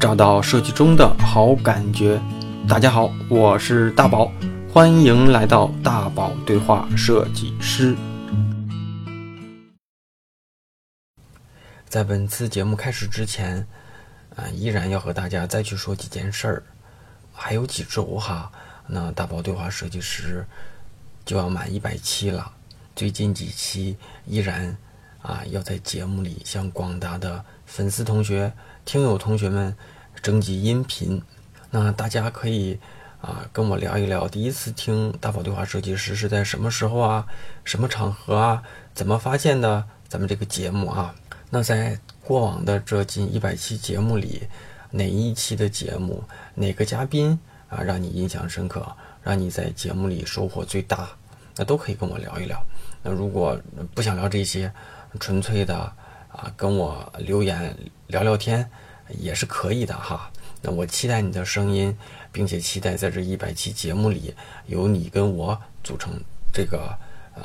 找到设计中的好感觉。大家好，我是大宝，欢迎来到大宝对话设计师。在本次节目开始之前，啊，依然要和大家再去说几件事儿。还有几周哈，那大宝对话设计师就要满一百期了。最近几期依然啊，要在节目里向广大的粉丝同学、听友同学们征集音频。那大家可以啊跟我聊一聊，第一次听大宝对话设计师是在什么时候啊？什么场合啊？怎么发现的咱们这个节目啊？那在过往的这近一百期节目里，哪一期的节目，哪个嘉宾啊让你印象深刻，让你在节目里收获最大？那都可以跟我聊一聊。那如果不想聊这些，纯粹的啊跟我留言聊聊天也是可以的哈。那我期待你的声音，并且期待在这一百期节目里有你跟我组成这个呃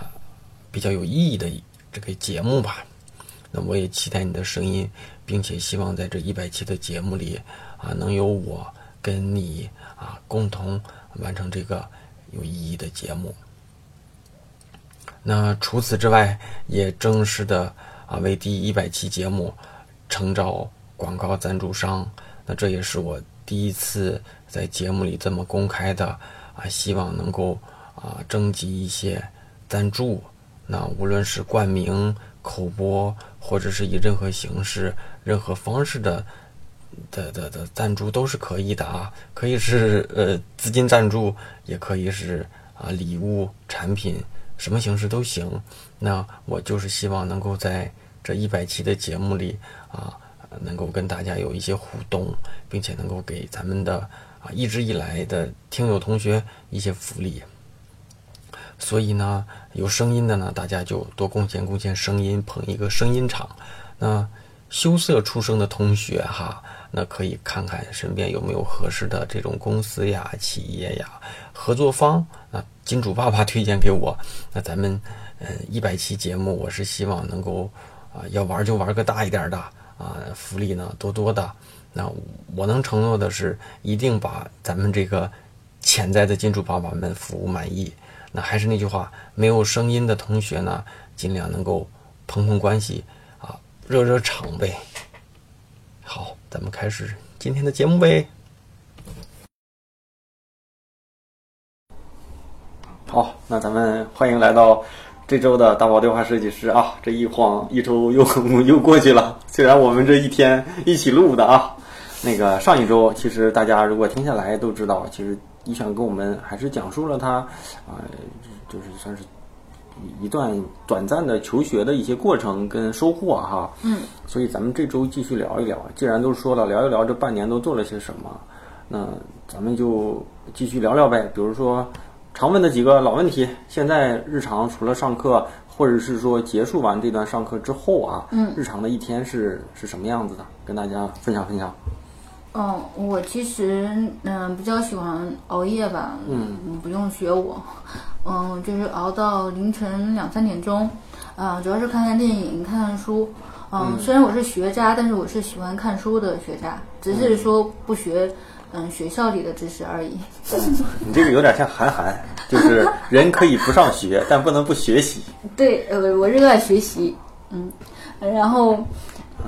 比较有意义的这个节目吧。那我也期待你的声音，并且希望在这一百期的节目里啊能有我跟你啊共同完成这个有意义的节目。那除此之外，也正式的啊为第一百期节目诚招广告赞助商。那这也是我第一次在节目里这么公开的啊，希望能够啊征集一些赞助。那无论是冠名、口播，或者是以任何形式、任何方式的的的的赞助都是可以的啊，可以是呃资金赞助，也可以是啊礼物、产品。什么形式都行，那我就是希望能够在这一百期的节目里啊，能够跟大家有一些互动，并且能够给咱们的啊一直以来的听友同学一些福利。所以呢，有声音的呢，大家就多贡献贡献声音，捧一个声音场。那羞涩出生的同学哈，那可以看看身边有没有合适的这种公司呀、企业呀、合作方啊。金主爸爸推荐给我，那咱们嗯一百期节目，我是希望能够啊要玩就玩个大一点的啊，福利呢多多的。那我能承诺的是，一定把咱们这个潜在的金主爸爸们服务满意。那还是那句话，没有声音的同学呢，尽量能够捧捧关系啊，热热场呗。好，咱们开始今天的节目呗。好，那咱们欢迎来到这周的大宝电话设计师啊！这一晃一周又 又过去了，虽然我们这一天一起录的啊，那个上一周其实大家如果听下来都知道，其实一想跟我们还是讲述了他啊，就是算是一段短暂的求学的一些过程跟收获哈。嗯。所以咱们这周继续聊一聊，既然都说了聊一聊这半年都做了些什么，那咱们就继续聊聊呗，比如说。常问的几个老问题，现在日常除了上课，或者是说结束完这段上课之后啊，嗯，日常的一天是是什么样子的？跟大家分享分享。嗯，我其实嗯比较喜欢熬夜吧，嗯，不用学我，嗯，就是熬到凌晨两三点钟，啊，主要是看看电影，看看书，嗯，虽然我是学渣，但是我是喜欢看书的学渣，只是说不学。嗯，学校里的知识而已。你这个有点像韩寒，就是人可以不上学，但不能不学习。对，呃，我热爱学习。嗯，然后，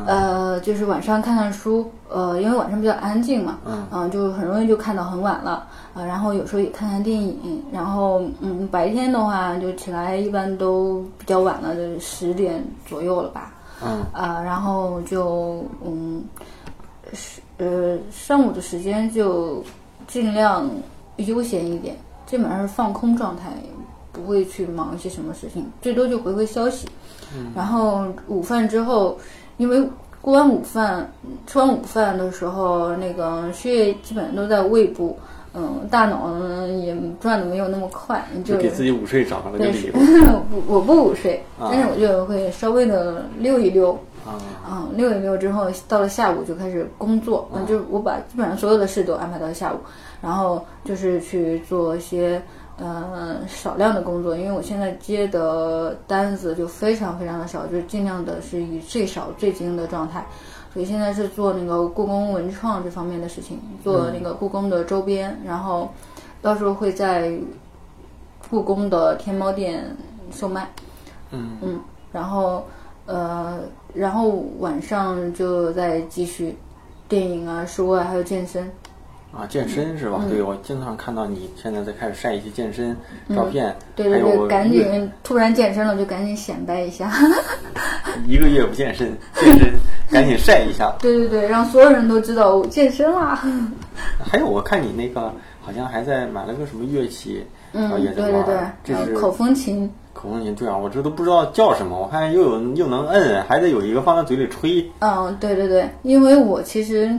呃，就是晚上看看书，呃，因为晚上比较安静嘛，嗯，就很容易就看到很晚了。啊，然后有时候也看看电影。然后，嗯，白天的话就起来一般都比较晚了，就十点左右了吧。嗯。啊，然后就嗯。是呃，上午的时间就尽量悠闲一点，基本上是放空状态，不会去忙一些什么事情，最多就回回消息。嗯。然后午饭之后，因为过完午饭，吃完午饭的时候，那个血液基本上都在胃部，嗯，大脑呢也转的没有那么快，就给自己午睡找了个理由。不，我不午睡，但是我就会稍微的溜一溜。啊，溜一溜之后，到了下午就开始工作。嗯，就我把基本上所有的事都安排到下午，然后就是去做一些呃少量的工作，因为我现在接的单子就非常非常的少，就是尽量的是以最少最精的状态。所以现在是做那个故宫文创这方面的事情，做那个故宫的周边，然后到时候会在故宫的天猫店售卖。嗯。嗯，然后呃，然后晚上就再继续电影啊、书啊，还有健身。啊，健身是吧？嗯对，我经常看到你现在在开始晒一些健身照片，嗯对对对，赶紧突然健身了就赶紧显摆一下。一个月不健身，健身赶紧晒一下。对对对，让所有人都知道我健身啦。还有，我看你那个好像还在买了个什么乐器，嗯，对对对儿，这是口风琴。口风琴。对啊，我这都不知道叫什么，我看又有又能摁，还得有一个放在嘴里吹。嗯，对对对，因为我其实，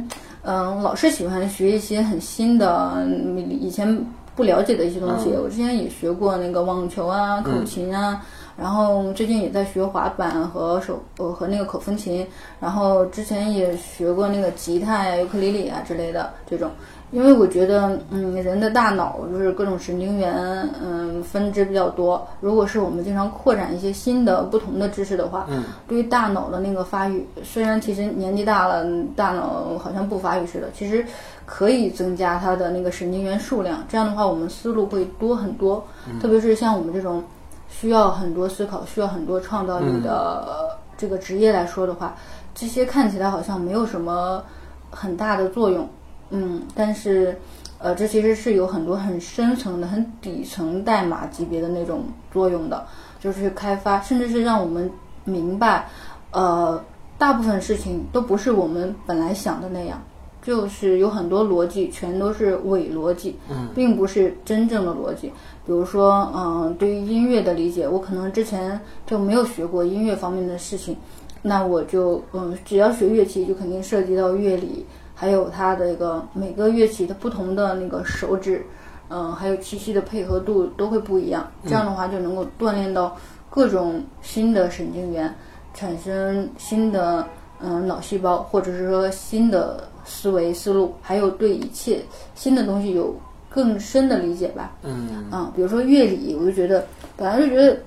嗯，老是喜欢学一些很新的，嗯以前不了解的一些东西。我之前也学过那个网球啊、口琴啊，然后最近也在学滑板和手呃和那个口风琴，然后之前也学过那个吉他呀、尤克里里啊之类的这种。因为我觉得，嗯，人的大脑就是各种神经元，嗯，分支比较多。如果是我们经常扩展一些新的、不同的知识的话，嗯，对于大脑的那个发育，虽然其实年纪大了，大脑好像不发育似的，其实可以增加它的那个神经元数量。这样的话，我们思路会多很多。特别是像我们这种需要很多思考、需要很多创造力的、呃这个职业来说的话，这些看起来好像没有什么很大的作用。嗯，但是，呃，这其实是有很多很深层的、很底层代码级别的那种作用的，就是开发，甚至是让我们明白，呃，大部分事情都不是我们本来想的那样，就是有很多逻辑全都是伪逻辑，并不是真正的逻辑。比如说，嗯、对于音乐的理解，我可能之前就没有学过音乐方面的事情，那我就，嗯，只要学乐器，就肯定涉及到乐理。还有它的一个每个乐器的不同的那个手指，嗯，还有气息的配合度都会不一样。这样的话就能够锻炼到各种新的神经元，产生新的嗯脑细胞，或者是说新的思维思路，还有对一切新的东西有更深的理解吧。嗯啊，比如说乐理，我就觉得本来就觉得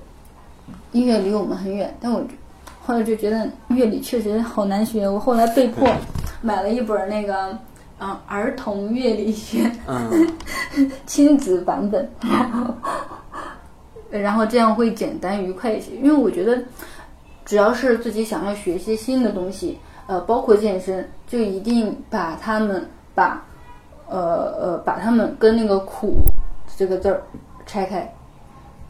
音乐离我们很远，但我后来就觉得乐理确实好难学。我后来被迫买了一本那个嗯儿童乐理学嗯 亲子版本，然 后然后这样会简单愉快一些。因为我觉得只要是自己想要学一些新的东西，呃，包括健身，就一定把他们把呃呃把他们跟那个苦这个字儿拆开。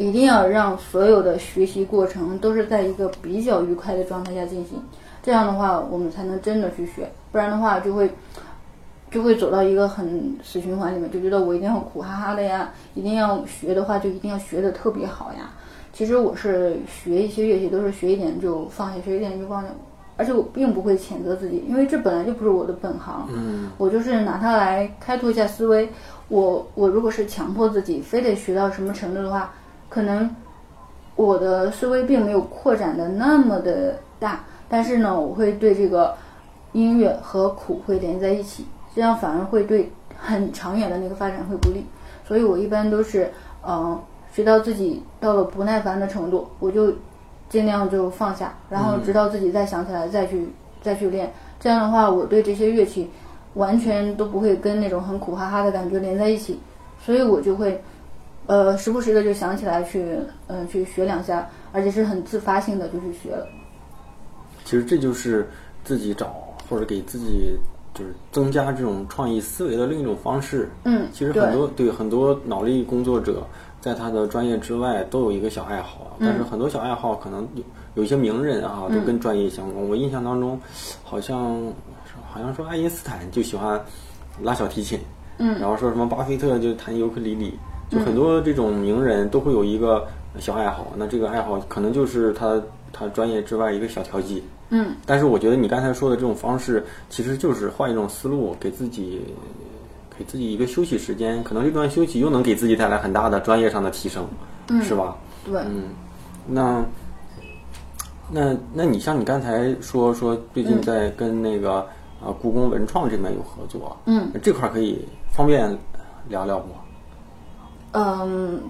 一定要让所有的学习过程都是在一个比较愉快的状态下进行，这样的话我们才能真的去学，不然的话就会就会走到一个很死循环里面，就觉得我一定要苦哈哈的呀，一定要学的话就一定要学的特别好呀。其实我是学一些乐器都是学一点就放下，学一点就放下，而且我并不会谴责自己，因为这本来就不是我的本行。嗯我就是拿它来开拓一下思维。我我如果是强迫自己非得学到什么程度的话，可能我的思维并没有扩展的那么的大，但是呢，我会对这个音乐和苦会连在一起，这样反而会对很长远的那个发展会不利。所以我一般都是，嗯、学到自己到了不耐烦的程度，我就尽量就放下，然后直到自己再想起来再去再去练。这样的话，我对这些乐器完全都不会跟那种很苦哈哈的感觉连在一起，所以我就会，呃，时不时的就想起来去，嗯、去学两下，而且是很自发性的就去学了。其实这就是自己找或者给自己就是增加这种创意思维的另一种方式。嗯，其实很多对很多脑力工作者，在他的专业之外都有一个小爱好，但嗯是很多小爱好可能有有一些名人啊，都跟专业相关。我印象当中，好像好像说爱因斯坦就喜欢拉小提琴，嗯，然后说什么巴菲特就弹尤克里里，就很多这种名人都会有一个小爱好。那这个爱好可能就是他他专业之外一个小调剂。嗯，但是我觉得你刚才说的这种方式，其实就是换一种思路，给自己给自己一个休息时间，可能这段休息又能给自己带来很大的专业上的提升，嗯是吧？对，嗯，那那那你像你刚才说说最近在跟那个啊、故宫文创这边有合作，嗯，这块儿可以方便聊聊不？嗯，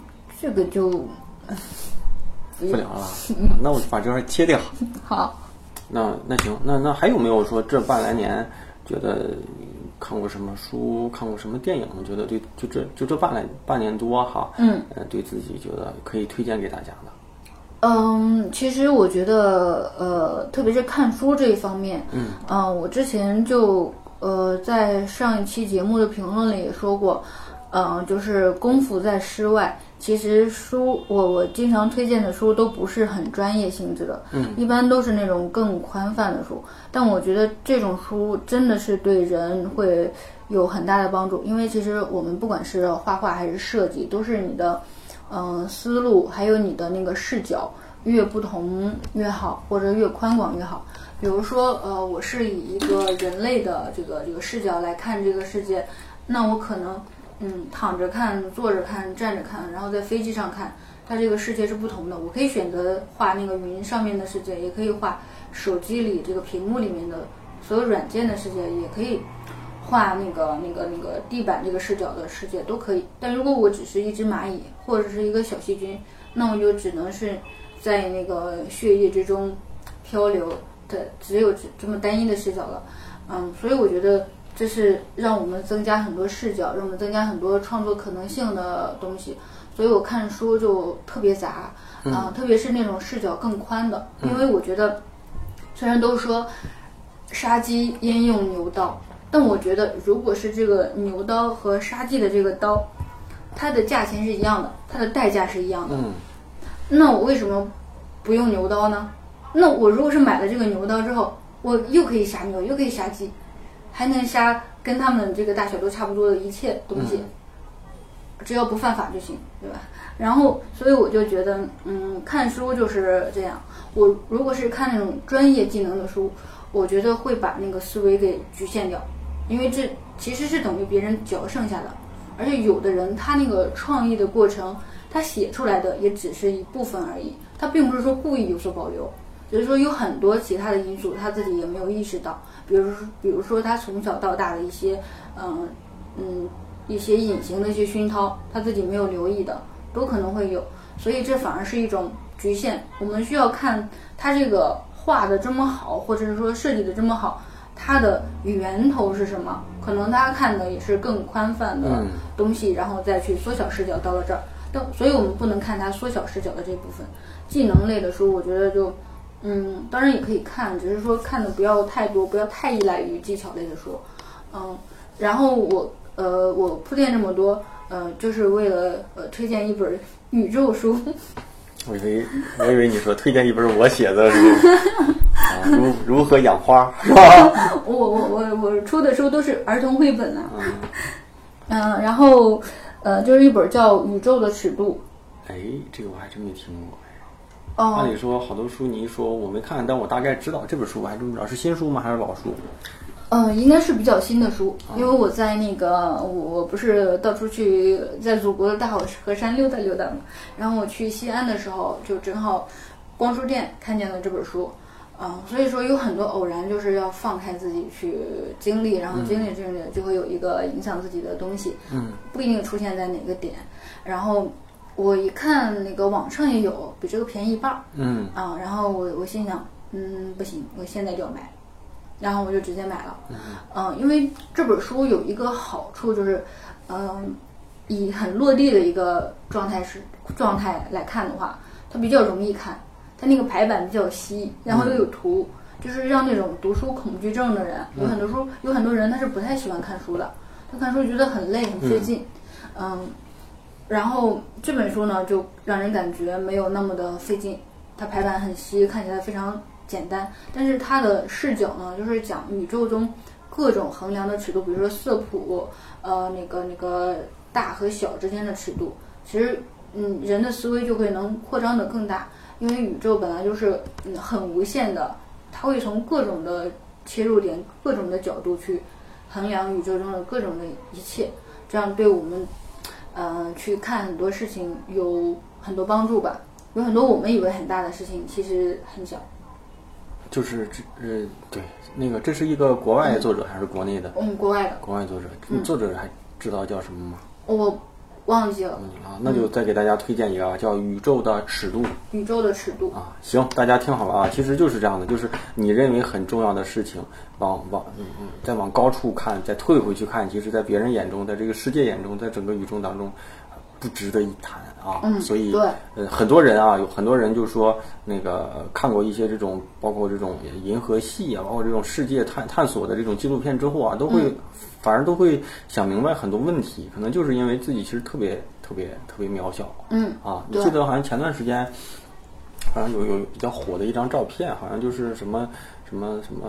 这个就 不聊了，那我把这块切掉。好。那那行，那那还有没有说这半来年觉得看过什么书，看过什么电影？觉得对，就这就这半来半年多哈，嗯，呃，对自己觉得可以推荐给大家的。嗯，其实我觉得，呃，特别是看书这一方面，嗯，呃，我之前就呃在上一期节目的评论里也说过，嗯、就是功夫在诗外。其实书，我我经常推荐的书都不是很专业性质的，嗯，一般都是那种更宽泛的书。但我觉得这种书真的是对人会有很大的帮助，因为其实我们不管是画画还是设计，都是你的。嗯，思路还有你的那个视角越不同越好，或者越宽广越好。比如说，呃，我是以一个人类的这个这个视角来看这个世界，那我可能嗯躺着看、坐着看、站着看，然后在飞机上看，它这个世界是不同的。我可以选择画那个云上面的世界，也可以画手机里这个屏幕里面的所有软件的世界，也可以。画那个那个那个地板这个视角的世界都可以，但如果我只是一只蚂蚁或者是一个小细菌，那我就只能是在那个血液之中漂流的，只有这这么单一的视角了。嗯，所以我觉得这是让我们增加很多视角，让我们增加很多创作可能性的东西。所以我看书就特别杂啊、特别是那种视角更宽的，因为我觉得虽然都说杀鸡焉用牛刀。但我觉得，如果是这个牛刀和杀鸡的这个刀，它的价钱是一样的，它的代价是一样的。嗯，那我为什么不用牛刀呢？那我如果是买了这个牛刀之后，我又可以杀牛，又可以杀鸡，还能杀跟他们这个大小都差不多的一切东西，只要不犯法就行，对吧？然后，所以我就觉得，嗯，看书就是这样。我如果是看那种专业技能的书，我觉得会把那个思维给局限掉。因为这其实是等于别人嚼剩下的，而且有的人他那个创意的过程，他写出来的也只是一部分而已，他并不是说故意有所保留，只是说有很多其他的因素他自己也没有意识到，比如比如说他从小到大的一些嗯嗯一些隐形的一些熏陶，他自己没有留意的，都可能会有，所以这反而是一种局限。我们需要看他这个画的这么好，或者是说设计的这么好。它的源头是什么？可能他看的也是更宽泛的东西，然后再去缩小视角到了这儿。但所以我们不能看它缩小视角的这部分。技能类的书，我觉得就，嗯，当然也可以看，只是说看的不要太多，不要太依赖于技巧类的书。嗯，然后我呃，我铺垫这么多，呃，就是为了呃推荐一本宇宙书。我以为我以为你说推荐一本我写的书，啊，如如何养花是吧？我我我我出的书都是儿童绘本啊，嗯，然后呃，就是一本叫《宇宙的尺度哎，这个我还真没听过。》哦。按理说好多书你一说我没看，但我大概知道这本书我还真不知道是新书吗？还是老书？嗯，应该是比较新的书，因为我在那个我我不是到处去在祖国的大好河山溜达溜达嘛，然后我去西安的时候就正好逛书店看见了这本书，嗯，所以说有很多偶然就是要放开自己去经历，然后经历经历就会有一个影响自己的东西，嗯，不一定出现在哪个点，然后我一看那个网上也有比这个便宜一半儿，嗯。啊，然后我我心想，嗯，不行，我现在就要买，然后我就直接买了。嗯、因为这本书有一个好处就是，嗯、以很落地的一个状态是状态来看的话，它比较容易看，它那个排版比较稀，然后又有图，就是让那种读书恐惧症的人，有很多书有很多人他是不太喜欢看书的，他看书觉得很累很费劲，嗯然后这本书呢，就让人感觉没有那么的费劲，它排版很稀，看起来非常简单。但是它的视角呢，就是讲宇宙中各种衡量的尺度，比如说色谱，呃，那个那个大和小之间的尺度。其实，嗯，人的思维就会能扩张的更大，因为宇宙本来就是嗯很无限的，它会从各种的切入点、各种的角度去衡量宇宙中的各种的一切，这样对我们。呃，去看很多事情有很多帮助吧。有很多我们以为很大的事情，其实很小。就是这呃对那个这是一个国外作者还是国内的？嗯，国外的，国外作者，你作者还知道叫什么吗？我忘记了。啊，那就再给大家推荐一个啊，叫《宇宙的尺度》。宇宙的尺度啊，行，大家听好了啊，其实就是这样的，就是你认为很重要的事情，往往嗯嗯，再往高处看，再退回去看，其实，在别人眼中，在这个世界眼中，在整个宇宙当中，不值得一谈啊。嗯所以对呃，很多人啊，有很多人就说那个呃看过一些这种，包括这种银河系啊，包括这种世界探探索的这种纪录片之后啊，都会、反而都会想明白很多问题，可能就是因为自己其实特别特别特别渺小。嗯啊，你记得好像前段时间，好像有有比较火的一张照片，好像就是什么什么什么，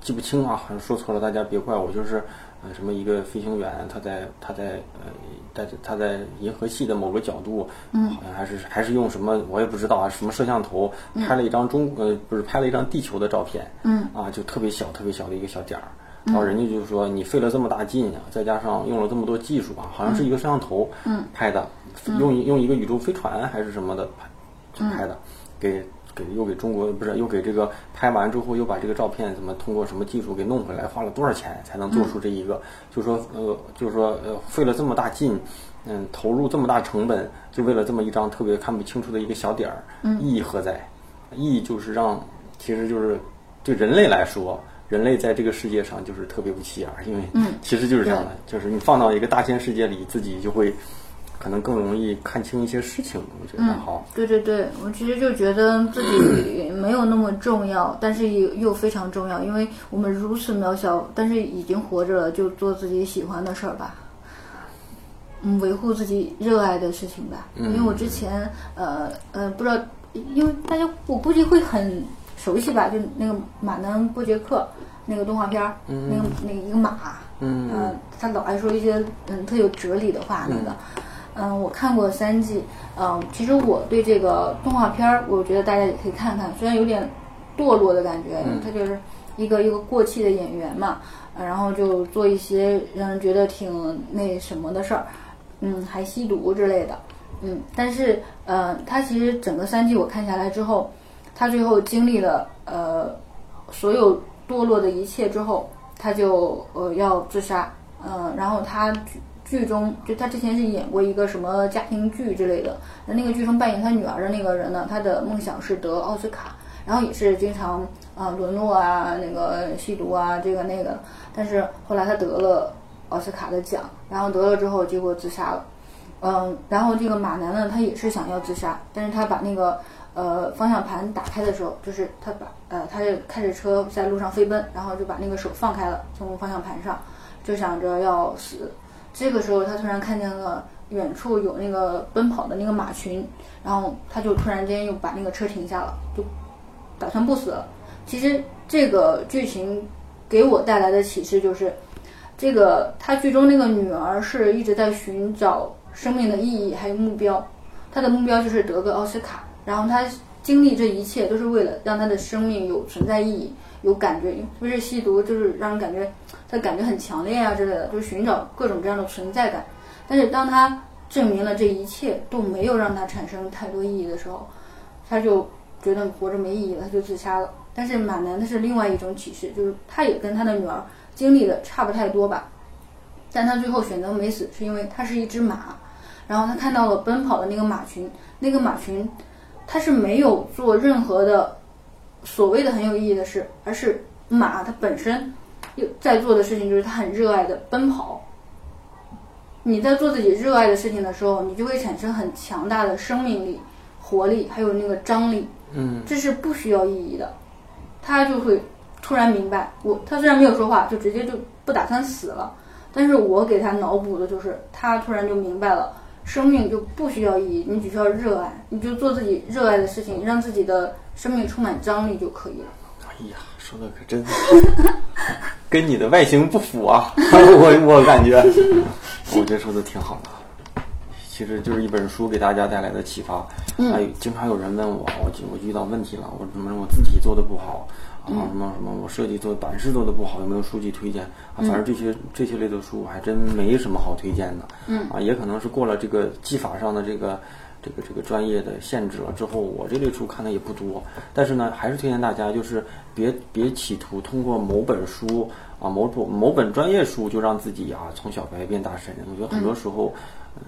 记不清啊，好像说错了，大家别怪我，就是呃什么一个飞行员他在他在呃在他在银河系的某个角度，嗯，好像还是还是用什么我也不知道啊，什么摄像头拍了一张中呃不是拍了一张地球的照片，嗯啊就特别小特别小的一个小点儿。然后人家就说，你费了这么大劲啊，再加上用了这么多技术啊，好像是一个摄像头拍的，用一用一个宇宙飞船还是什么的拍拍的，给给又给中国不是又给这个拍完之后又把这个照片怎么通过什么技术给弄回来，花了多少钱才能做出这一个？就说呃，就是说呃，费了这么大劲，嗯，投入这么大成本，就为了这么一张特别看不清楚的一个小点儿，意义何在？意义就是让，其实就是对人类来说。人类在这个世界上就是特别不起眼儿，因为其实就是这样的，就是你放到一个大千世界里，自己就会可能更容易看清一些事情。我觉得好，对对对，我其实就觉得自己 没有那么重要，但是又又非常重要，因为我们如此渺小，但是已经活着了，就做自己喜欢的事儿吧。嗯，维护自己热爱的事情吧。因为我之前呃呃不知道，因为大家我估计会很熟悉吧，就那个马南波杰克那个动画片儿，那个那个一个马，嗯呃，他老爱说一些嗯特有哲理的话，那个。嗯，我看过三季。嗯，其实我对这个动画片儿，我觉得大家也可以看看，虽然有点堕落的感觉，他就是一个一个过气的演员嘛，呃然后就做一些让人觉得挺那什么的事儿，嗯，还吸毒之类的，嗯，但是呃，他其实整个三季我看下来之后，他最后经历了呃所有堕落的一切之后，他就呃要自杀，嗯、然后他剧中就他之前是演过一个什么家庭剧之类的，那那个剧中扮演他女儿的那个人呢，他的梦想是得奥斯卡，然后也是经常啊、沦落啊，那个吸毒啊，这个那个，但是后来他得了奥斯卡的奖，然后得了之后结果自杀了。嗯，然后这个马南呢，他也是想要自杀，但是他把那个呃方向盘打开的时候，就是他把呃他就开着车在路上飞奔，然后就把那个手放开了，从方向盘上，就想着要死。这个时候他突然看见了远处有那个奔跑的那个马群，然后他就突然间又把那个车停下了，就打算不死了。其实这个剧情给我带来的启示就是，这个他剧中那个女儿是一直在寻找生命的意义还有目标，她的目标就是得个奥斯卡，然后她经历这一切都是为了让她的生命有存在意义，有感觉，不是吸毒就是让人感觉他感觉很强烈啊之类的，就是寻找各种各样的存在感。但是当他证明了这一切都没有让他产生太多意义的时候，他就觉得活着没意义了，他就自杀了。但是马南的是另外一种启示，就是他也跟他的女儿经历的差不太多吧，但他最后选择没死，是因为他是一只马，然后他看到了奔跑的那个马群，那个马群，他是没有做任何的所谓的很有意义的事，而是马它本身有在做的事情就是它很热爱的奔跑。你在做自己热爱的事情的时候，你就会产生很强大的生命力、活力，还有那个张力。嗯，这是不需要意义的。他就会突然明白，我他虽然没有说话，就直接就不打算死了，但是我给他脑补的就是，他突然就明白了，生命就不需要意义，你只需要热爱，你就做自己热爱的事情，让自己的生命充满张力就可以了。哎呀，说的可真好，跟你的外形不符啊！我我感觉，我觉得说的挺好的。其实就是一本书给大家带来的启发。嗯，还经常有人问我，我就我遇到问题了，我怎么我自己做的不好啊，什么什么我设计做版式做的不好，有没有书籍推荐啊？反正这些这些类的书我还真没什么好推荐的。嗯，啊，也可能是过了这个技法上的这个。这个这个专业的限制了之后，我这类书看的也不多，但是呢，还是推荐大家就是别别企图通过某本书啊某种某本专业书就让自己啊从小白变大神。我觉得很多时候，嗯，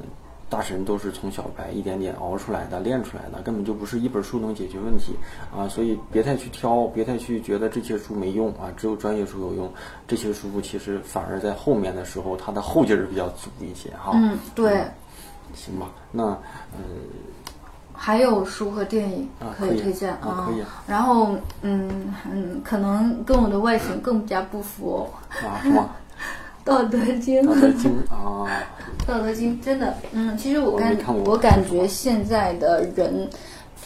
大神都是从小白一点点熬出来的、练出来的，根本就不是一本书能解决问题啊！所以别太去挑，别太去觉得这些书没用啊，只有专业书有用。这些书其实反而在后面的时候，它的后劲儿比较足一些哈。嗯，对。行吧，那呃，还有书和电影可以推荐啊，可以。然后嗯嗯，可能跟我的外形更加不符哦。啊？道德经，道德经啊，道德经真的，嗯，其实我感我感觉现在的人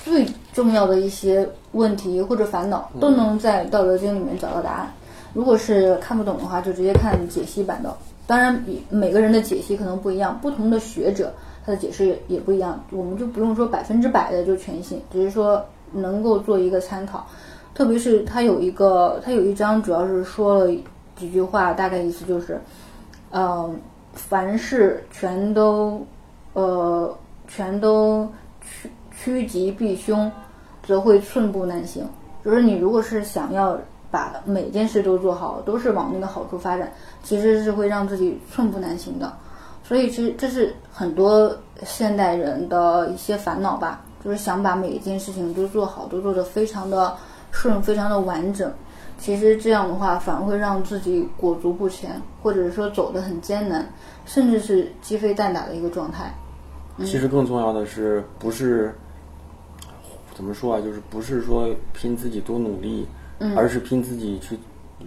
最重要的一些问题或者烦恼都能在道德经里面找到答案。如果是看不懂的话，就直接看解析版的。当然，每个人的解析可能不一样，不同的学者他的解释也也不一样，我们就不用说百分之百的就全信，只是说能够做一个参考。特别是他有一个，他有一章主要是说了。几句话大概意思就是，呃，凡事全都，呃，全都趋趋吉避凶，则会寸步难行。就是你如果是想要把每件事都做好，都是往那个好处发展，其实是会让自己寸步难行的。所以，其实这是很多现代人的一些烦恼吧，就是想把每一件事情都做好，都做得非常的顺，非常的完整。其实这样的话，反而会让自己裹足不前，或者是说走得很艰难，甚至是鸡飞蛋打的一个状态。其实更重要的是，不是怎么说啊？就是不是说拼自己多努力，而是拼自己去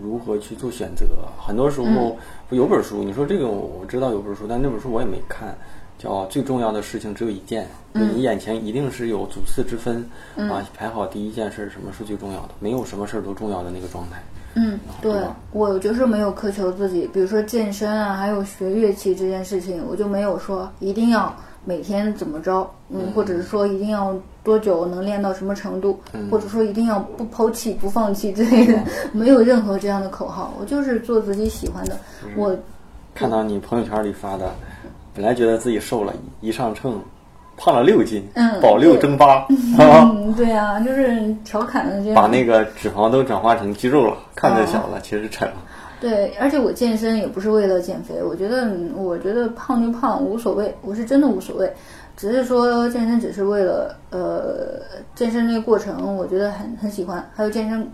如何去做选择。很多时候，有本书，你说这个我知道有本书，但那本书我也没看。叫最重要的事情只有一件，你眼前一定是有主次之分啊，排好第一件事，什么是最重要的？没有什么事儿都重要的那个状态。嗯，对我就是没有苛求自己，比如说健身啊，还有学乐器这件事情，我就没有说一定要每天怎么着，嗯，或者是说一定要多久能练到什么程度，或者说一定要不抛弃不放弃之类的，没有任何这样的口号，我就是做自己喜欢的。我看到你朋友圈里发的。本来觉得自己瘦了，一上秤，胖了六斤，保六争八，嗯，对啊，就是调侃的这样，把那个脂肪都转化成肌肉了，看着小了，其实沉了。对，而且我健身也不是为了减肥，我觉得，我觉得胖就胖无所谓，我是真的无所谓，只是说健身只是为了，呃，健身那个过程我觉得很很喜欢，还有健身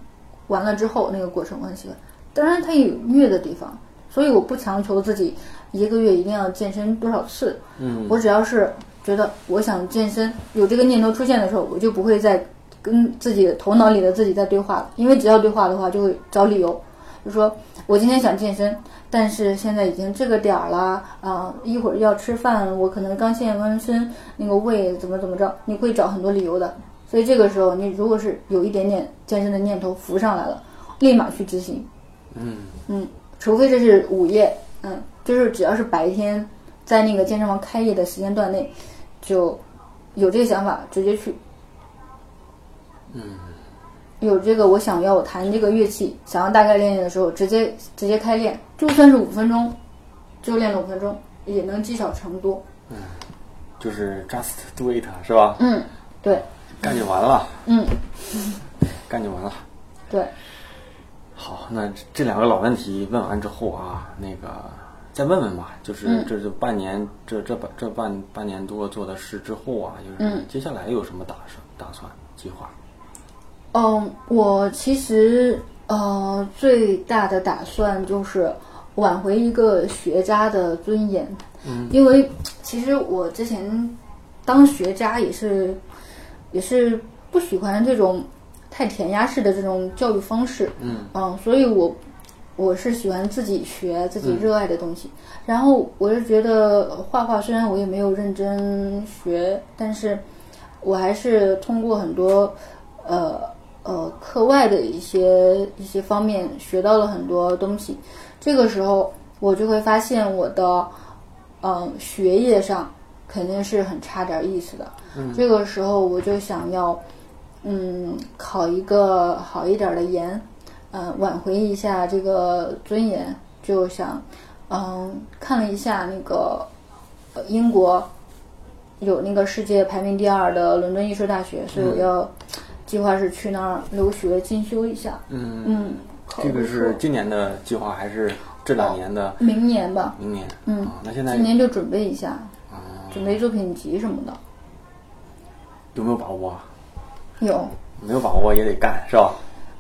完了之后那个过程我很喜欢，当然它也有虐的地方，所以我不强求自己。一个月一定要健身多少次？嗯，我只要是觉得我想健身，有这个念头出现的时候，我就不会再跟自己头脑里的自己在对话了。因为只要对话的话，就会找理由，就说我今天想健身，但是现在已经这个点儿了啊，一会儿要吃饭，我可能刚健完身，那个胃怎么怎么着，你会找很多理由的。所以这个时候，你如果是有一点点健身的念头浮上来了，立马去执行。嗯嗯，除非这是午夜，嗯。就是只要是白天，在那个健身房开业的时间段内，就有这个想法，直接去。嗯。有这个，我想要弹这个乐器，想要大概练练的时候，直接直接开练，就算是五分钟，就练了五分钟，也能积少成多。嗯，就是 just do it，是吧？嗯，对。干就完了。嗯。干就完了。对。好，那这两个老问题问完之后啊，那个。再问问吧，就是这就半年这这半这半半年多做的事之后啊，就是接下来有什么打算打算计划？嗯，我其实呃最大的打算就是挽回一个学渣的尊严。嗯，因为其实我之前当学渣也是也是不喜欢这种太填鸭式的这种教育方式。嗯嗯，所以我。我是喜欢自己学自己热爱的东西，然后我是觉得画画虽然我也没有认真学，但是我还是通过很多呃呃课外的一些一些方面学到了很多东西。这个时候我就会发现我的嗯学业上肯定是很差点意思的。这个时候我就想要嗯考一个好一点的研。嗯，挽回一下这个尊严，就想，嗯，看了一下那个，呃，英国有那个世界排名第二的伦敦艺术大学，所以我要计划是去那儿留学进修一下。嗯嗯，这个是今年的计划还是这两年的？明年吧。明年。嗯，那现在今年就准备一下。啊，准备作品集什么的。有没有把握？有。没有把握也得干，是吧？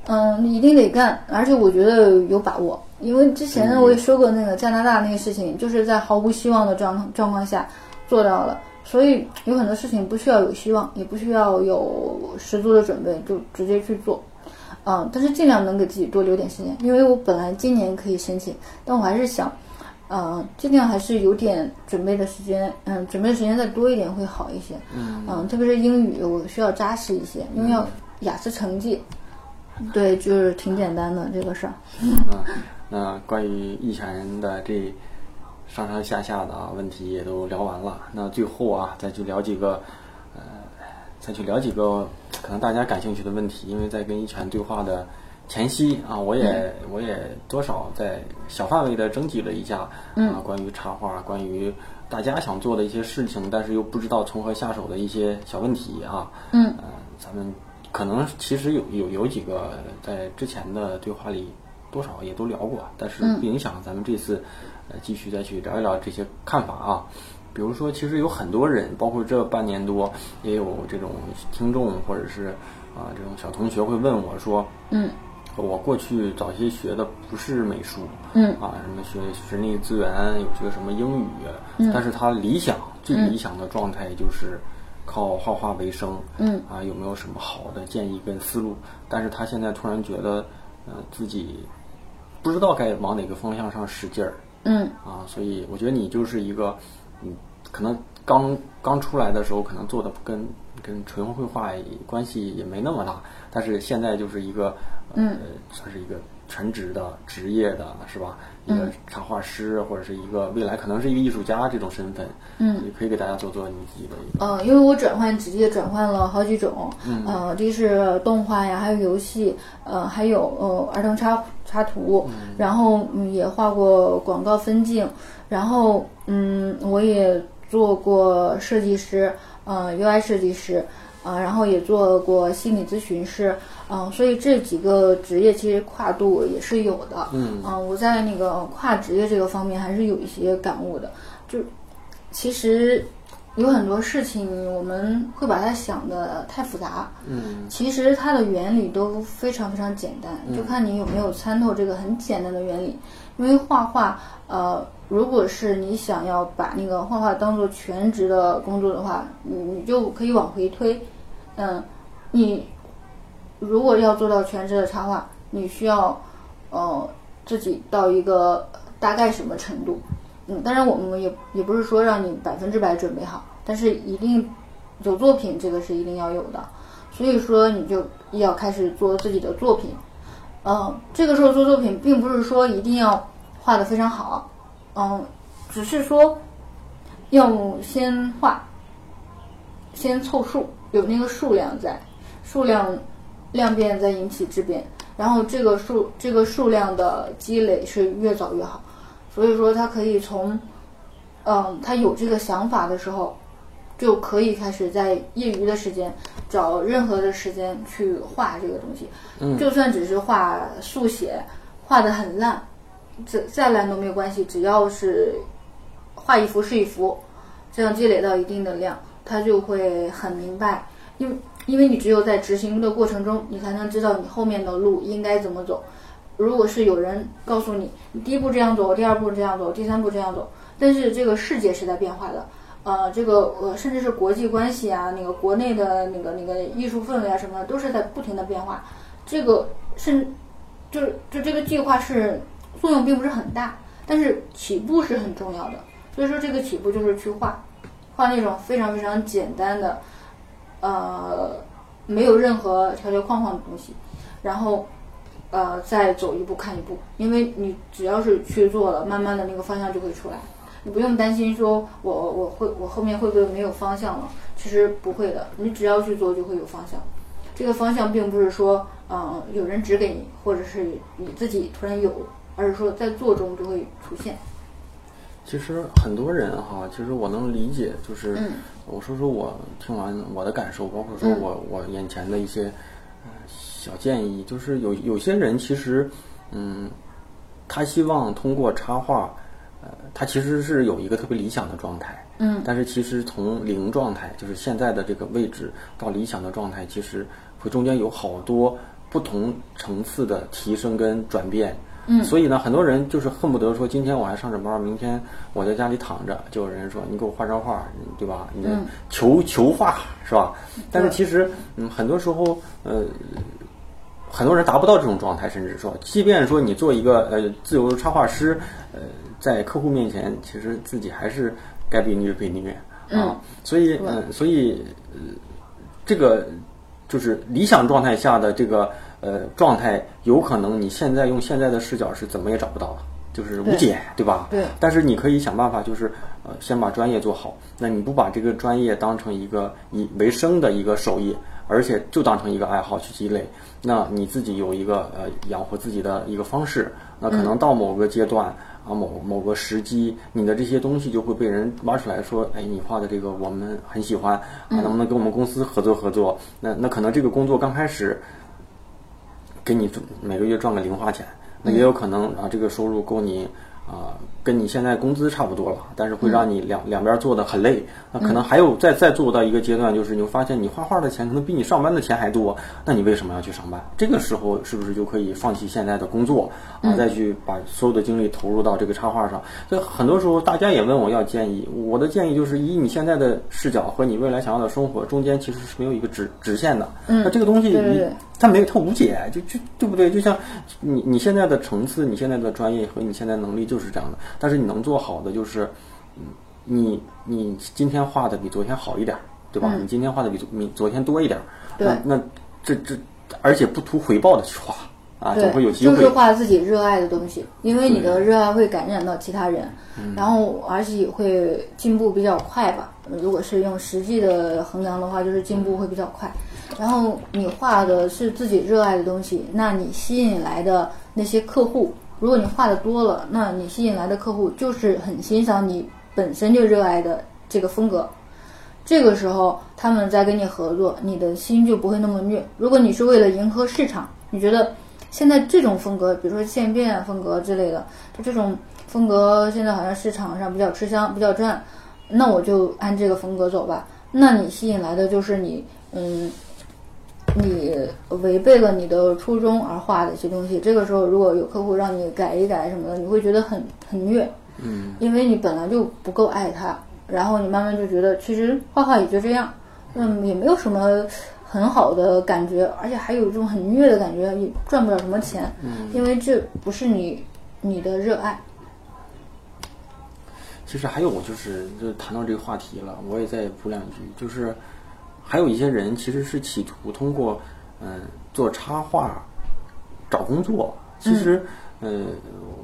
嗯，一定得干，而且我觉得有把握，因为之前我也说过那个加拿大那个事情，就是在毫无希望的状状况下做到了，所以有很多事情不需要有希望，也不需要有十足的准备，就直接去做。嗯，但是尽量能给自己多留点时间，因为我本来今年可以申请，但我还是想，嗯，尽量还是有点准备的时间，嗯，准备的时间再多一点会好一些。嗯，特别是英语，我需要扎实一些，因为要雅思成绩。对，就是挺简单的这个事儿。嗯，那关于易前的这上上下下的啊问题也都聊完了。那最后啊，再去聊几个，呃，再去聊几个可能大家感兴趣的问题。因为在跟一拳对话的前夕啊，我也我也多少在小范围的征集了一下啊，关于插画，关于大家想做的一些事情，但是又不知道从何下手的一些小问题啊。嗯。呃，咱们。可能其实有有有几个在之前的对话里多少也都聊过，但是不影响咱们这次呃继续再去聊一聊这些看法啊。比如说，其实有很多人，包括这半年多，也有这种听众或者是啊这种小同学会问我说，嗯，我过去早些学的不是美术，嗯，啊什么学人力资源，有学什么英语，嗯，但是他理想最理想的状态就是。靠画画为生，嗯啊，有没有什么好的建议跟思路？但是他现在突然觉得，呃，自己不知道该往哪个方向上使劲儿，嗯啊，所以我觉得你就是一个，嗯，可能刚刚出来的时候，可能做的跟跟纯绘画关系也没那么大，但是现在就是一个，呃，算是一个。全职的、职业的，是吧？一个插画师，或者是一个未来可能是一个艺术家这种身份，嗯，也可以给大家做做你自己的一个。呃，因为我转换职业转换了好几种，嗯呃，这是动画呀，还有游戏，呃，还有呃儿童插插图，然后嗯也画过广告分镜，然后嗯我也做过设计师，呃 UI 设计师。啊，然后也做过心理咨询师，嗯，所以这几个职业其实跨度也是有的，嗯，我在那个跨职业这个方面还是有一些感悟的，就其实有很多事情我们会把它想的太复杂，嗯，其实它的原理都非常非常简单，就看你有没有参透这个很简单的原理，因为画画，呃。如果是你想要把那个画画当做全职的工作的话，你你就可以往回推，嗯，你如果要做到全职的插画，你需要呃自己到一个大概什么程度，嗯，当然我们也也不是说让你百分之百准备好，但是一定有作品，这个是一定要有的，所以说你就要开始做自己的作品，嗯，这个时候做作品并不是说一定要画的非常好。嗯，只是说要先画，先凑数，有那个数量在，数量量变再引起质变，然后这个数这个数量的积累是越早越好。所以说他可以从，嗯，他有这个想法的时候，就可以开始在业余的时间找任何的时间去画这个东西。嗯，就算只是画速写，画的很烂。再再烂都没有关系，只要是画一幅是一幅，这样积累到一定的量，他就会很明白。因为因为你只有在执行的过程中，你才能知道你后面的路应该怎么走。如果是有人告诉你，你第一步这样走，第二步这样走，第三步这样走，但是这个世界是在变化的，呃，这个呃甚至是国际关系啊，那个国内的那个那个艺术氛围啊什么，都是在不停的变化。这个甚就是就这个计划是。作用并不是很大，但是起步是很重要的。所以说，这个起步就是去画，画那种非常非常简单的，呃，没有任何条条框框的东西，然后，呃，再走一步看一步。因为你只要是去做了，慢慢的那个方向就会出来。你不用担心说我我会我后面会不会没有方向了？其实不会的，你只要去做就会有方向。这个方向并不是说，嗯，有人指给你，或者是你自己突然有。而是说，在做中就会出现。其实很多人哈，其实我能理解，就是我说说我听完我的感受，包括说我我眼前的一些小建议，就是有有些人其实，嗯，他希望通过插画，呃，他其实是有一个特别理想的状态，嗯，但是其实从零状态，就是现在的这个位置到理想的状态，其实会中间有好多不同层次的提升跟转变。嗯所以呢，很多人就是恨不得说，今天我还上着班，明天我在家里躺着，就有人说你给我画张画，对吧？你嗯求求画是吧？但是其实，嗯，很多时候，呃，很多人达不到这种状态，甚至说，即便说你做一个呃自由插画师，呃，在客户面前，其实自己还是该被虐被虐啊。所以，嗯、所以，呃，这个就是理想状态下的这个呃状态，有可能你现在用现在的视角是怎么也找不到的，就是无解，对吧？对但是你可以想办法，就是呃，先把专业做好。那你不把这个专业当成一个以为生的一个手艺，而且就当成一个爱好去积累，那你自己有一个呃养活自己的一个方式。那可能到某个阶段啊，某某个时机，你的这些东西就会被人挖出来说，哎，你画的这个我们很喜欢啊，能不能跟我们公司合作合作？那那可能这个工作刚开始给你每个月赚个零花钱，那也有可能啊，这个收入够你啊、跟你现在工资差不多了，但是会让你两、两边做的很累。那可能还有再再做到一个阶段，就是你会发现你画画的钱可能比你上班的钱还多，那你为什么要去上班？这个时候是不是就可以放弃现在的工作啊，再去把所有的精力投入到这个插画上？所以很多时候大家也问我要建议，我的建议就是以你现在的视角和你未来想要的生活中间其实是没有一个直直线的。嗯那这个东西它没有，它无解，就就对不对？就像你你现在的层次，你现在的专业和你现在能力就是这样的，但是你能做好的就是，嗯，你你今天画的比昨天好一点儿，对吧？你今天画的比昨比昨天多一点儿，对那那这这，而且不图回报的去画啊，总会有，机会。就是画自己热爱的东西，因为你的热爱会感染到其他人，嗯然后而且也会进步比较快吧。如果是用实际的衡量的话，就是进步会比较快。然后你画的是自己热爱的东西，那你吸引来的那些客户，如果你画的多了，那你吸引来的客户就是很欣赏你本身就热爱的这个风格。这个时候，他们再跟你合作，你的心就不会那么虐。如果你是为了迎合市场，你觉得现在这种风格，比如说渐变风格之类的，就这种风格现在好像市场上比较吃香，比较赚，那我就按这个风格走吧。那你吸引来的就是你，嗯，你违背了你的初衷而画的一些东西。这个时候，如果有客户让你改一改什么的，你会觉得很很虐，嗯，因为你本来就不够爱他，然后你慢慢就觉得其实画画也就这样，嗯，也没有什么很好的感觉，而且还有这种很虐的感觉，也赚不了什么钱，嗯因为这不是你你的热爱。其实还有就是，就谈到这个话题了，我也再补两句，就是还有一些人其实是企图通过嗯、做插画找工作。其实嗯、呃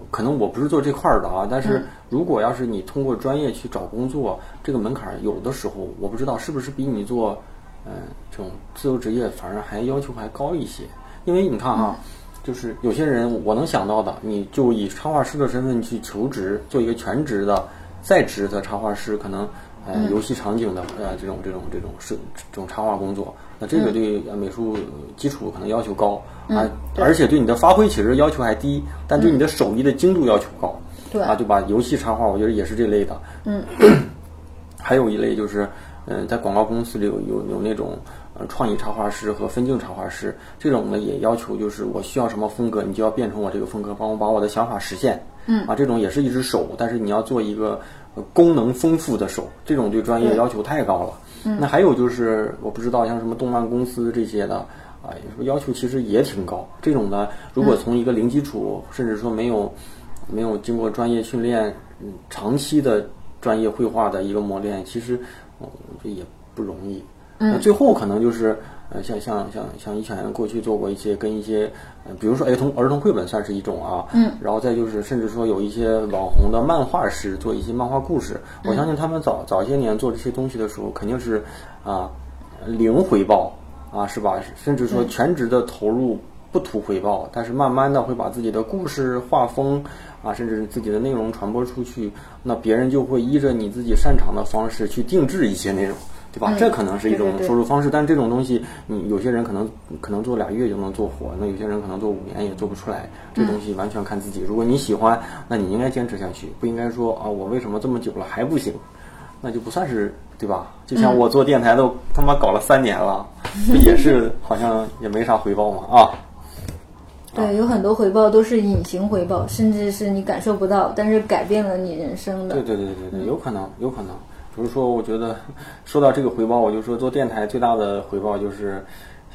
可能我不是做这块儿的啊，但是如果要是你通过专业去找工作，这个门槛儿有的时候我不知道是不是比你做嗯、这种自由职业反而还要求还高一些，因为你看哈。就是有些人我能想到的，你就以插画师的身份去求职，做一个全职的、在职的插画师，可能呃游戏场景的呃这种这种这种是这种插画工作，那这个对呃美术基础可能要求高啊，而且对你的发挥其实要求还低，但对你的手艺的精度要求高。对啊，对吧？游戏插画我觉得也是这类的。嗯，还有一类就是，嗯、在广告公司里有有有那种呃创意插画师和分镜插画师，这种呢也要求就是我需要什么风格，你就要变成我这个风格，帮我把我的想法实现。嗯啊，这种也是一只手，但是你要做一个、呃功能丰富的手，这种对专业要求太高了。嗯，那还有就是我不知道像什么动漫公司这些的。啊，要求其实也挺高。这种呢，如果从一个零基础，甚至说没有没有经过专业训练，嗯，长期的专业绘画的一个磨练，其实嗯这也不容易。那最后可能就是呃，像像像像以前过去做过一些跟一些呃，比如说儿童儿童绘本算是一种啊，嗯，然后再就是甚至说有一些网红的漫画师做一些漫画故事，我相信他们早早些年做这些东西的时候，肯定是啊零回报啊，是吧？甚至说全职的投入不图回报，但是慢慢的会把自己的故事画风啊，甚至自己的内容传播出去，那别人就会依着你自己擅长的方式去定制一些内容。对吧？嗯这可能是一种收入方式，但这种东西，你有些人可能可能做俩月就能做火，那有些人可能做五年也做不出来。这东西完全看自己。如果你喜欢，那你应该坚持下去，不应该说啊，我为什么这么久了还不行？那就不算是对吧？就像我做电台都他妈搞了三年了，不也是好像也没啥回报嘛啊。对，有很多回报都是隐形回报，甚至是你感受不到，但是改变了你人生的。对对对对对，有可能，有可能。比如说，我觉得 说到这个回报，我就说做电台最大的回报就是，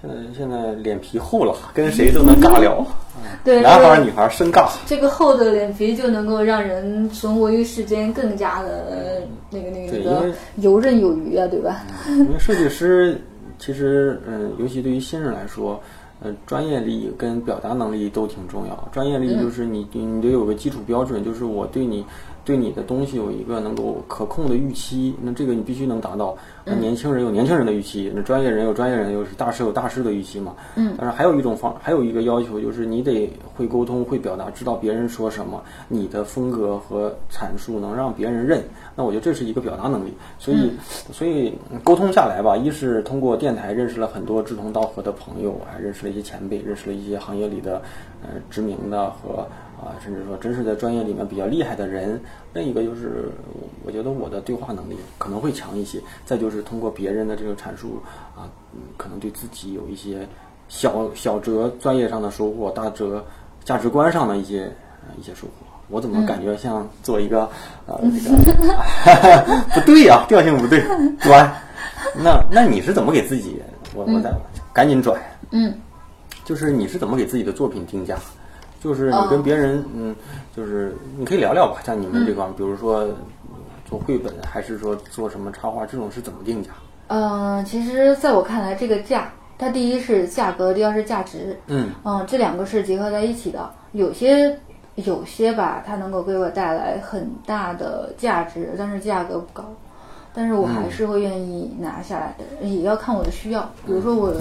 现在现在脸皮厚了，跟谁都能尬聊，对，男孩儿女孩儿深尬。这个厚的脸皮就能够让人存活于世间更加的那个那个对那个因为游刃有余啊，对吧？因为设计师其实，嗯，尤其对于新人来说，呃，专业力跟表达能力都挺重要。专业力就是你你得有个基础标准，就是我对你对你的东西有一个能够可控的预期，那这个你必须能达到。那年轻人有年轻人的预期，那专业人有专业人的预期，大师有大师的预期嘛。嗯。但是还有一种方，还有一个要求就是你得会沟通、会表达，知道别人说什么，你的风格和阐述能让别人认。那我觉得这是一个表达能力。所以，所以沟通下来吧，一是通过电台认识了很多志同道合的朋友，还认识了一些前辈，认识了一些行业里的呃知名的和啊、甚至说真是在专业里面比较厉害的人。另一个就是，我觉得我的对话能力可能会强一些。再就是通过别人的这个阐述啊，嗯可能对自己有一些小小折专业上的收获，大折价值观上的一些、呃、一些收获。我怎么感觉像做一个、呃这个 不对呀、调性不对，转。那那你是怎么给自己？我我再、赶紧转。嗯，就是你是怎么给自己的作品定价？就是你跟别人，嗯，就是你可以聊聊吧，像你们这块，比如说做绘本，还是说做什么插画，这种是怎么定价？嗯，其实在我看来，这个价，它第一是价格，第二是价值。嗯嗯，这两个是结合在一起的。有些有些吧，它能够给我带来很大的价值，但是价格不高。但是我还是会愿意拿下来的，也要看我的需要。比如说我，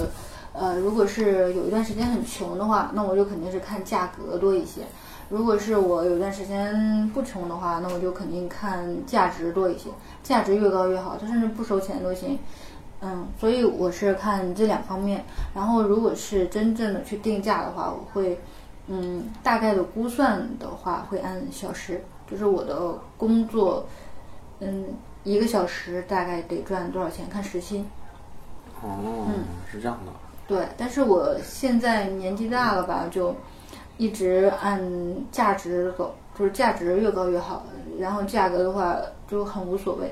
呃，如果是有一段时间很穷的话，那我就肯定是看价格多一些；如果是我有段时间不穷的话，那我就肯定看价值多一些。价值越高越好，它甚至不收钱都行。嗯，所以我是看这两方面。然后，如果是真正的去定价的话，我会，嗯，大概的估算的话会按小时，就是我的工作，嗯，一个小时大概得赚多少钱，看时薪。哦，嗯是这样的。对，但是我现在年纪大了吧，就一直按价值走，就是价值越高越好，然后价格的话就很无所谓。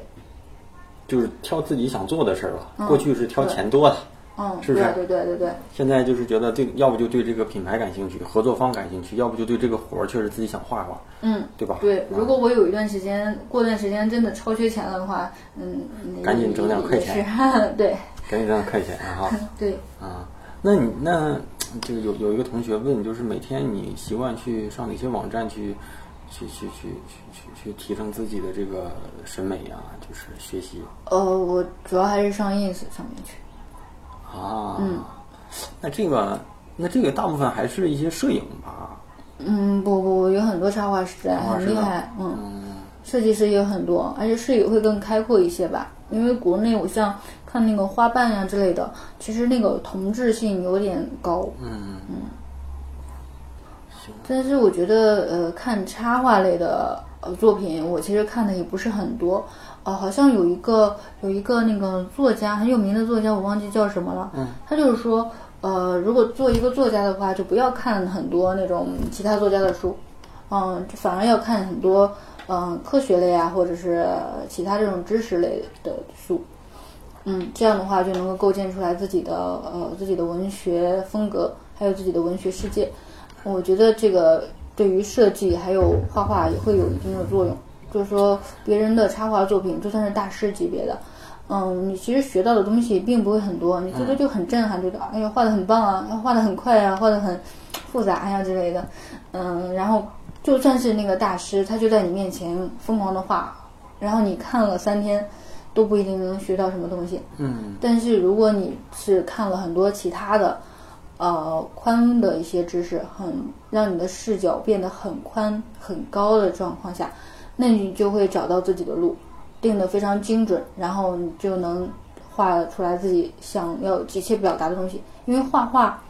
就是挑自己想做的事儿吧。嗯过去是挑钱多的，嗯，是不是对对对对对，现在就是觉得对，要不就对这个品牌感兴趣，合作方感兴趣，要不就对这个活儿确实自己想画画，嗯。对吧？对，啊如果我有一段时间，过段时间真的超缺钱了的话，嗯，赶紧整点快钱 对赶紧整点快钱啊哈。对，啊，那你那这个有有一个同学问，就是每天你习惯去上哪些网站去去去去去去去提升自己的这个审美呀、就是学习呃，我主要还是上 ins 上面去。啊。嗯，那这个那这个大部分还是一些摄影吧？嗯，不不，有很多插画师很厉害，嗯，设计师也很多，而且视野会更开阔一些吧。因为国内我像看那个花瓣呀、之类的，其实那个同质性有点高。嗯嗯但是我觉得，呃，看插画类的呃作品，我其实看的也不是很多。呃，好像有一个有一个那个作家很有名的作家，我忘记叫什么了。嗯，他就是说，呃，如果做一个作家的话，就不要看很多那种其他作家的书，嗯，就反而要看很多嗯科学类啊，或者是其他这种知识类的书。嗯，这样的话就能够构建出来自己的呃自己的文学风格，还有自己的文学世界。我觉得这个对于设计还有画画也会有一定的作用。就是说，别人的插画作品就算是大师级别的，嗯，你其实学到的东西并不会很多，你最多就很震撼，觉得哎呀画的很棒啊，画的很快啊，画的很复杂呀、之类的，嗯，然后就算是那个大师，他就在你面前疯狂的画，然后你看了三天都不一定能学到什么东西。嗯但是如果你是看了很多其他的，呃，宽的一些知识，很让你的视角变得很宽很高的状况下，那你就会找到自己的路，定得非常精准，然后你就能画出来自己想要急切表达的东西。因为画画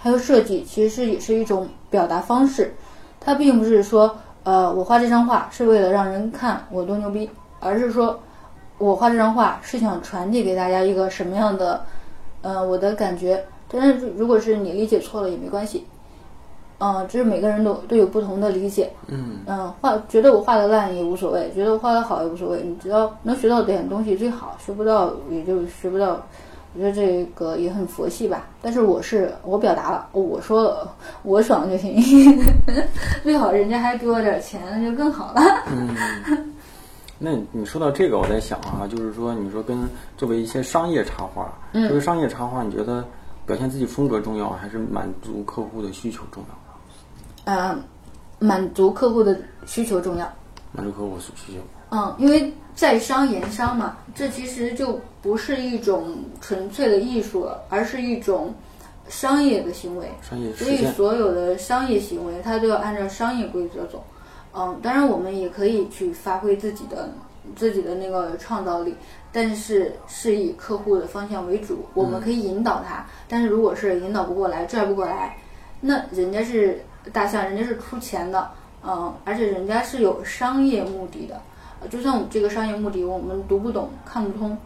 还有设计，其实也是一种表达方式，它并不是说，呃，我画这张画是为了让人看我多牛逼，而是说我画这张画是想传递给大家一个什么样的，呃，我的感觉。但是如果是你理解错了也没关系。嗯，就是每个人都都有不同的理解。嗯嗯，画觉得我画的烂也无所谓，觉得我画的好也无所谓。你只要能学到点东西最好，学不到也就学不到。我觉得这个也很佛系吧。但是我是我表达了，我说了，我爽就行。最好人家还给我点钱，那就更好了。嗯，那你说到这个，我在想啊，就是说，你说跟作为一些商业插画，嗯作为商业插画，你觉得表现自己风格重要，还是满足客户的需求重要？嗯，满足客户的需求重要。满足客户需求。嗯，因为在商言商嘛，这其实就不是一种纯粹的艺术了，而是一种商业的行为。商业所以，所有的商业行为，它都要按照商业规则走。嗯，当然我们也可以去发挥自己的自己的那个创造力，但是是以客户的方向为主。我们可以引导他，但是如果是引导不过来、拽不过来，那人家是大象，人家是出钱的，嗯，而且人家是有商业目的的。呃就算这个商业目的我们读不懂、看不通，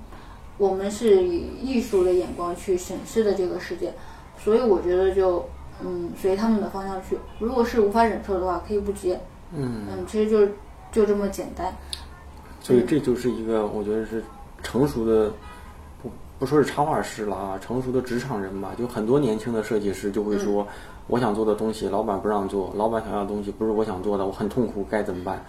我们是以艺术的眼光去审视的这个世界，所以我觉得就嗯随他们的方向去。如果是无法忍受的话，可以不接。嗯，嗯，其实就就这么简单。所以这就是一个我觉得是成熟的，不不说是插画师了啊，成熟的职场人吧，就很多年轻的设计师就会说，我想做的东西老板不让做，老板想要的东西不是我想做的，我很痛苦，该怎么办？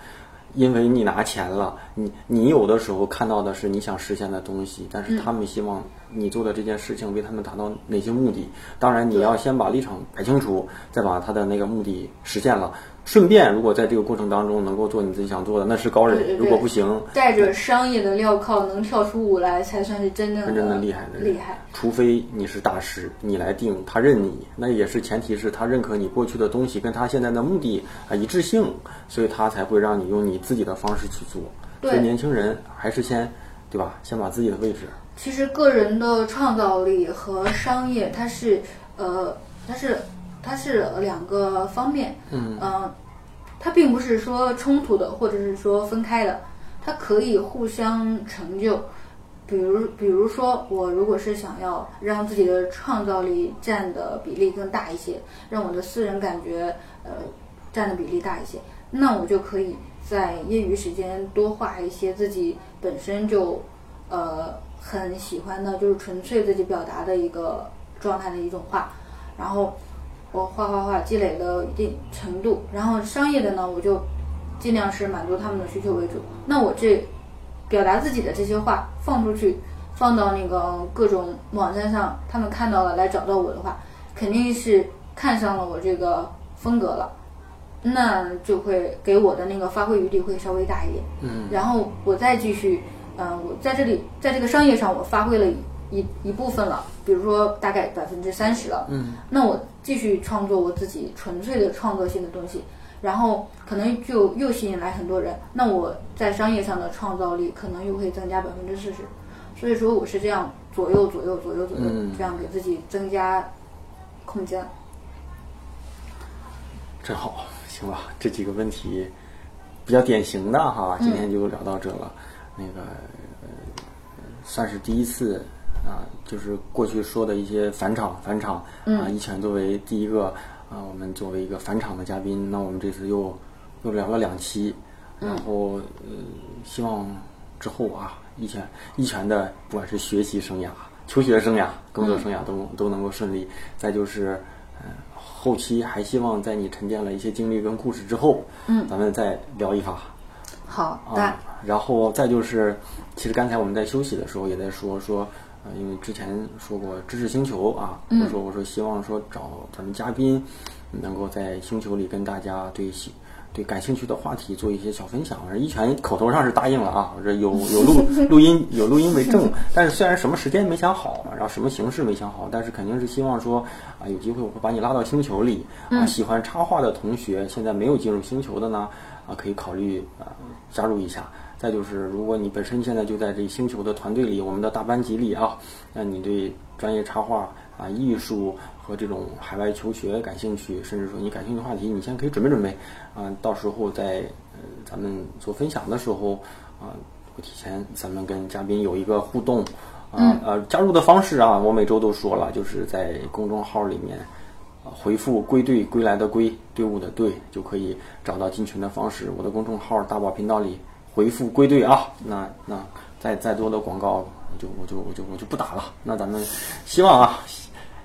因为你拿钱了，你你有的时候看到的是你想实现的东西，但是他们希望你做的这件事情为他们达到哪些目的？当然你要先把立场摆清楚，再把他的那个目的实现了。顺便，如果在这个过程当中能够做你自己想做的，那是高人；如果不行，带着商业的镣铐能跳出舞来，才算是真正的真正的厉害的人厉害。除非你是大师，你来定，他认你，那也是前提是他认可你过去的东西跟他现在的目的啊一致性，所以他才会让你用你自己的方式去做。所以年轻人还是先，对吧？先把自己的位置，其实个人的创造力和商业，它是呃，它是它是两个方面，嗯。呃它并不是说冲突的，或者是说分开的，它可以互相成就。比如，比如说，我如果是想要让自己的创造力占的比例更大一些，让我的私人感觉呃占的比例大一些，那我就可以在业余时间多画一些自己本身就呃很喜欢的，就是纯粹自己表达的一个状态的一种画，然后我画画画积累了一定程度，然后商业的呢，我就尽量是满足他们的需求为主。那我这表达自己的这些话放出去，放到那个各种网站上，他们看到了来找到我的话，肯定是看上了我这个风格了，那就会给我的那个发挥余地会稍微大一点。嗯然后我再继续，嗯、我在这里，在这个商业上我发挥了一一部分了，比如说大概百分之三十了，嗯，那我继续创作我自己纯粹的创作性的东西，然后可能就又吸引来很多人，那我在商业上的创造力可能又会增加百分之四十，所以说我是这样左右左右左右左右，嗯这样给自己增加空间。真好，行吧？这几个问题比较典型的哈，今天就聊到这了。那个、呃、算是第一次啊，就是过去说的一些返场，返场啊，一拳作为第一个啊，我们作为一个返场的嘉宾，那我们这次又又聊了两期，然后呃，希望之后啊，一拳一拳的不管是学习生涯、求学生涯、工作生涯都、都能够顺利。再就是，嗯、后期还希望在你沉淀了一些经历跟故事之后，嗯，咱们再聊一发。好的，啊，然后再就是，其实刚才我们在休息的时候也在说说，呃，因为之前说过知识星球啊，嗯我说我说希望说找咱们嘉宾能够在星球里跟大家对兴对感兴趣的话题做一些小分享。而一拳口头上是答应了啊，我这有有录 录音有录音为证，但是虽然什么时间没想好，然后什么形式没想好，但是肯定是希望说啊，有机会我会把你拉到星球里啊，喜欢插画的同学，现在没有进入星球的呢。啊，可以考虑啊加入一下。再就是，如果你本身现在就在这星球的团队里，我们的大班级里啊，那你对专业插画啊、艺术和这种海外求学感兴趣，甚至说你感兴趣的话题，你先可以准备准备啊，到时候在呃咱们做分享的时候啊，会提前咱们跟嘉宾有一个互动啊呃加入的方式啊，我每周都说了，就是在公众号里面回复“归队”归来的归队伍的队，就可以找到进群的方式。我的公众号大宝频道里。回复归队啊！那那再再多的广告，我就我就我就我就不打了。那咱们希望啊，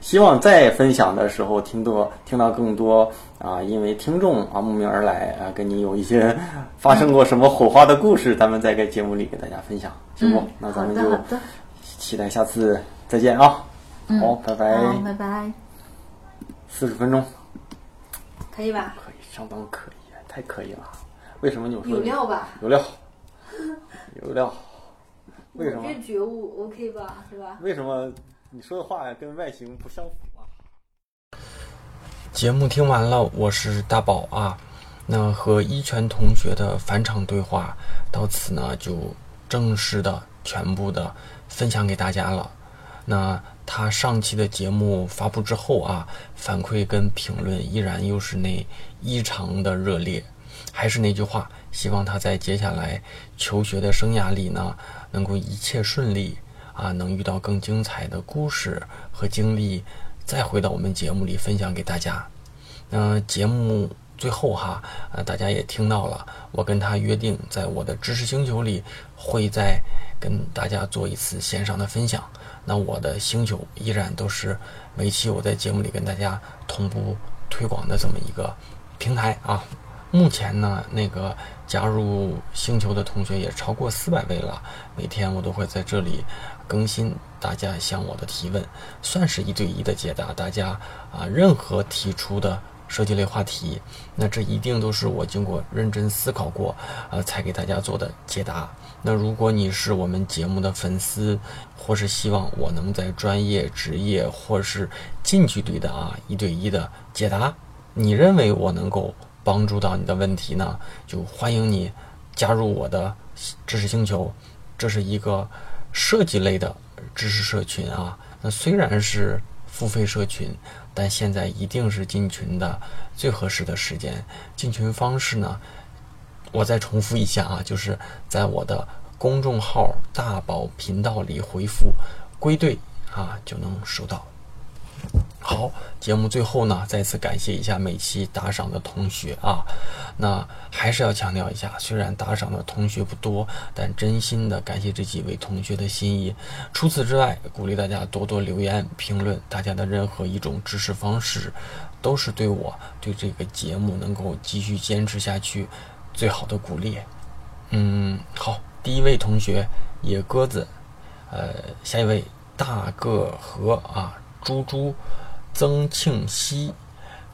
希望在分享的时候听多听到更多啊，因为听众啊慕名而来啊，跟你有一些发生过什么火花的故事，咱们在个节目里给大家分享，行不？那咱们就期待下次再见啊！好，拜拜，拜拜。四十分钟，可以吧？可以，相当可以，太可以了。为什么你说有料吧？有料。有料，为什么？这觉悟 OK 吧，是吧？为什么你说的话跟外形不相符啊？节目听完了，我是大宝啊。那和一泉同学的返场对话到此呢，就正式的全部的分享给大家了。那他上期的节目发布之后啊，反馈跟评论依然又是那异常的热烈。还是那句话。希望他在接下来求学的生涯里呢，能够一切顺利啊，能遇到更精彩的故事和经历，再回到我们节目里分享给大家。那节目最后哈，呃，大家也听到了，我跟他约定，在我的知识星球里会再跟大家做一次线上的分享。那我的星球依然都是每期我在节目里跟大家同步推广的这么一个平台啊。目前呢，那个加入星球的同学也超过四百位了。每天我都会在这里更新大家向我的提问，算是一对一的解答大家啊任何提出的设计类话题。那这一定都是我经过认真思考过，呃，才给大家做的解答。那如果你是我们节目的粉丝，或是希望我能在专业、职业或是近距离的啊一对一的解答，你认为我能够？帮助到你的问题呢，就欢迎你加入我的知识星球。这是一个设计类的知识社群啊。那虽然是付费社群，但现在一定是进群的最合适的时间。进群方式呢，我再重复一下啊，就是在我的公众号“大宝频道”里回复“归队”啊，就能收到。好，节目最后呢，再次感谢一下每期打赏的同学啊。那还是要强调一下，虽然打赏的同学不多，但真心的感谢这几位同学的心意。除此之外，鼓励大家多多留言评论，大家的任何一种支持方式，都是对我对这个节目能够继续坚持下去最好的鼓励。嗯，好，第一位同学野鸽子，呃，下一位大个和啊。猪猪、曾庆熙、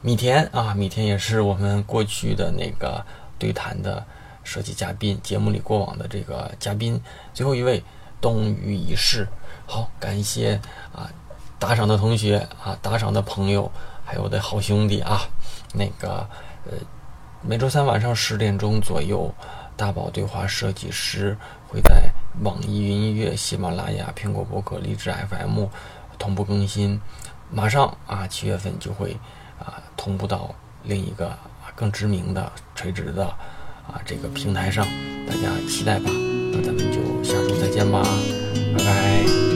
米田啊，米田也是我们过去的那个对谈的设计嘉宾，节目里过往的这个嘉宾。最后一位冬雨已逝，好，感谢啊打赏的同学啊，打赏的朋友，还有我的好兄弟啊，那个呃，每周三晚上十点钟左右，大宝对话设计师会在网易云音乐、喜马拉雅、苹果播客、荔枝 FM。同步更新，马上啊，七月份就会啊同步到另一个啊更知名的垂直的啊这个平台上，大家期待吧。那咱们就下周再见吧，拜拜。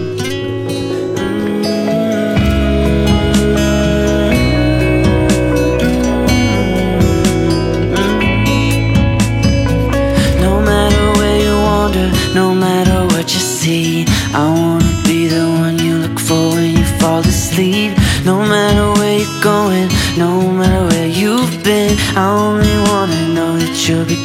she'll be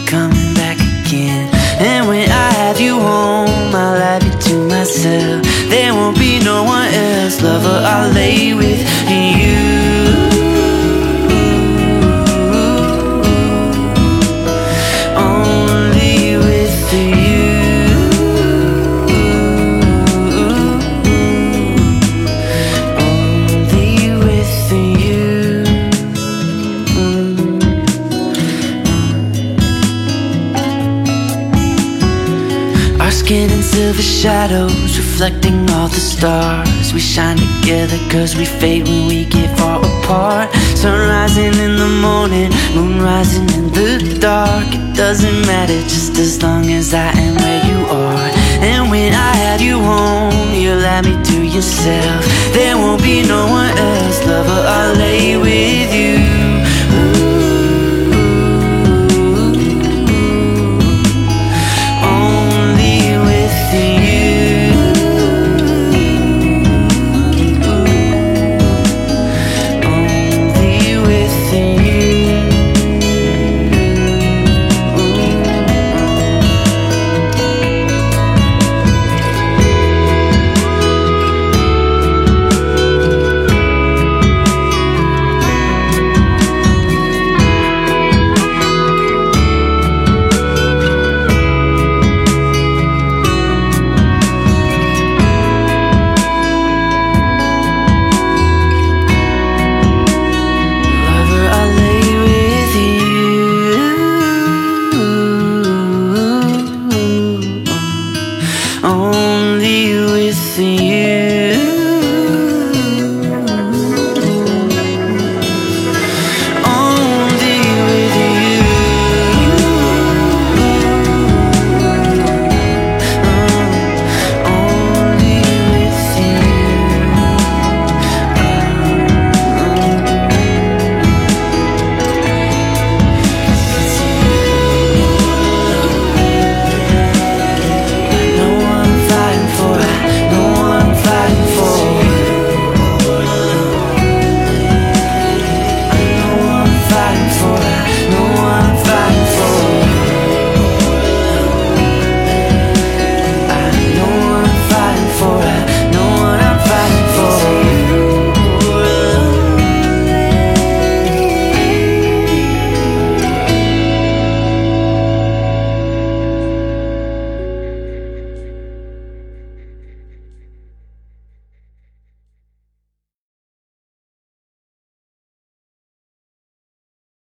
reflecting all the stars. We shine together cause we fade when we get far apart. Sun rising in the morning, moon rising in the dark. It doesn't matter just as long as I am where you are. And when I have you home, you'll let me to yourself. There won't be no one else, lover. I'll lay with you.